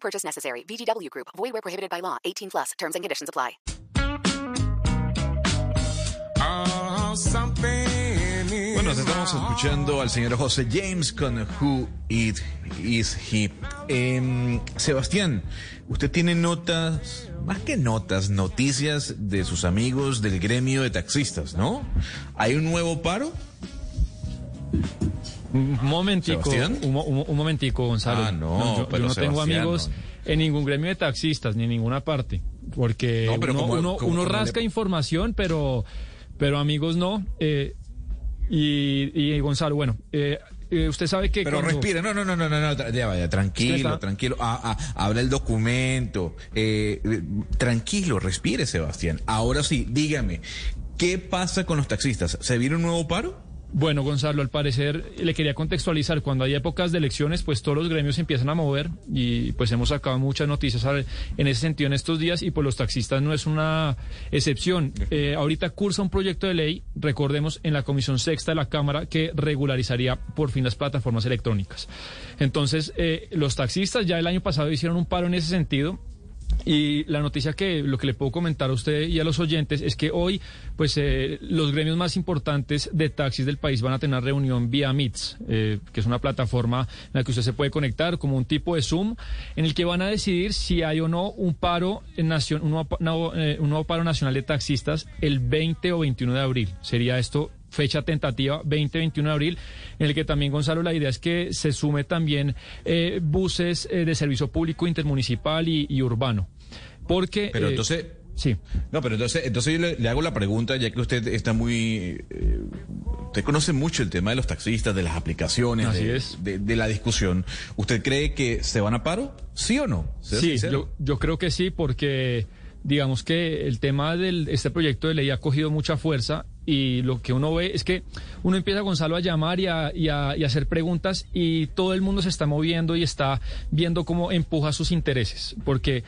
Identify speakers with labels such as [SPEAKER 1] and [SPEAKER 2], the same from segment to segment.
[SPEAKER 1] Purchase necessary. VGW Group. Void where prohibited by law. 18 plus. Terms and conditions apply.
[SPEAKER 2] Bueno, estamos escuchando al señor José James con Who It Is He. Em, Sebastián, usted tiene notas, más que notas, noticias de sus amigos del gremio de taxistas, ¿no? ¿Hay un nuevo paro?
[SPEAKER 3] Un momentico,
[SPEAKER 2] ¿Sebastián?
[SPEAKER 3] un, un- un momentico, Gonzalo.
[SPEAKER 2] Ah, no,
[SPEAKER 3] yo, yo
[SPEAKER 2] pero
[SPEAKER 3] no tengo amigos
[SPEAKER 2] no.
[SPEAKER 3] en ningún gremio de taxistas ni en ninguna parte, porque
[SPEAKER 2] No, pero
[SPEAKER 3] uno,
[SPEAKER 2] como-
[SPEAKER 3] uno-
[SPEAKER 2] como-
[SPEAKER 3] uno
[SPEAKER 2] como
[SPEAKER 3] rasca
[SPEAKER 2] le-
[SPEAKER 3] información, pero, pero amigos no. eh, y, y Gonzalo, bueno, eh, eh, usted sabe que
[SPEAKER 2] Pero
[SPEAKER 3] cuando-
[SPEAKER 2] respire, no, no, no, no, no, no, ya vaya, tranquilo, tranquilo, ah, ah, habla el documento, eh, eh, tranquilo, respire, Sebastián. Ahora sí, dígame, ¿qué pasa con los taxistas? ¿Se viene un nuevo paro?
[SPEAKER 3] Bueno, Gonzalo, al parecer le quería contextualizar. Cuando hay épocas de elecciones, pues todos los gremios se empiezan a mover y pues hemos sacado muchas noticias en ese sentido en estos días y pues los taxistas no es una excepción. Eh, ahorita cursa un proyecto de ley, recordemos, en la Comisión Sexta de la Cámara que regularizaría por fin las plataformas electrónicas. Entonces, eh, los taxistas ya el año pasado hicieron un paro en ese sentido. Y la noticia que lo que le puedo comentar a usted y a los oyentes es que hoy, pues eh, los gremios más importantes de taxis del país van a tener reunión vía Meets, eh, que es una plataforma en la que usted se puede conectar como un tipo de Zoom, en el que van a decidir si hay o no un paro en nacion- un, nuevo, eh, un nuevo paro nacional de taxistas el 20 o 21 de abril. Sería esto fecha tentativa 20-21 de abril, en el que también, Gonzalo, la idea es que se sume también eh, buses eh, de servicio público intermunicipal y, y urbano. Porque...
[SPEAKER 2] Pero
[SPEAKER 3] eh,
[SPEAKER 2] entonces,
[SPEAKER 3] Sí.
[SPEAKER 2] No, pero entonces, entonces yo le, le hago la pregunta, ya que usted está muy... eh, usted conoce mucho el tema de los taxistas, de las aplicaciones,
[SPEAKER 3] Así
[SPEAKER 2] de,
[SPEAKER 3] es.
[SPEAKER 2] de- de la discusión. ¿Usted cree que se van a paro? ¿Sí o no?
[SPEAKER 3] Sí, yo, yo creo que sí, porque digamos que el tema de este proyecto de ley ha cogido mucha fuerza y lo que uno ve es que uno empieza, Gonzalo, a llamar y a, y a- y a hacer preguntas y todo el mundo se está moviendo y está viendo cómo empuja sus intereses, porque...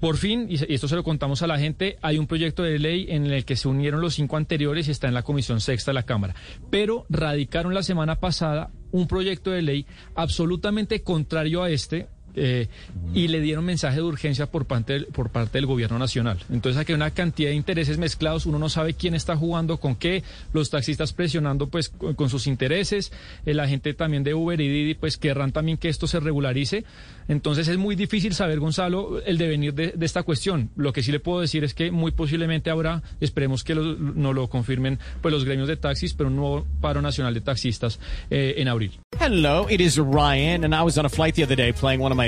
[SPEAKER 3] Por fin, y esto se lo contamos a la gente, hay un proyecto de ley en el que se unieron los cinco anteriores y está en la Comisión Sexta de la Cámara. Pero radicaron la semana pasada un proyecto de ley absolutamente contrario a este, eh, y le dieron mensaje de urgencia por parte, del, por parte del gobierno nacional. Entonces aquí hay una cantidad de intereses mezclados, uno no sabe quién está jugando con qué, los taxistas presionando pues con, con sus intereses, eh, la gente también de Uber y Didi pues querrán también que esto se regularice. Entonces es muy difícil saber, Gonzalo, el devenir de, de esta cuestión. Lo que sí le puedo decir es que muy posiblemente habrá, esperemos que lo- nos lo confirmen pues los gremios de taxis, pero un nuevo paro nacional de taxistas eh, en abril.
[SPEAKER 4] Hello, it is Ryan, and I was on a flight the other day playing one of my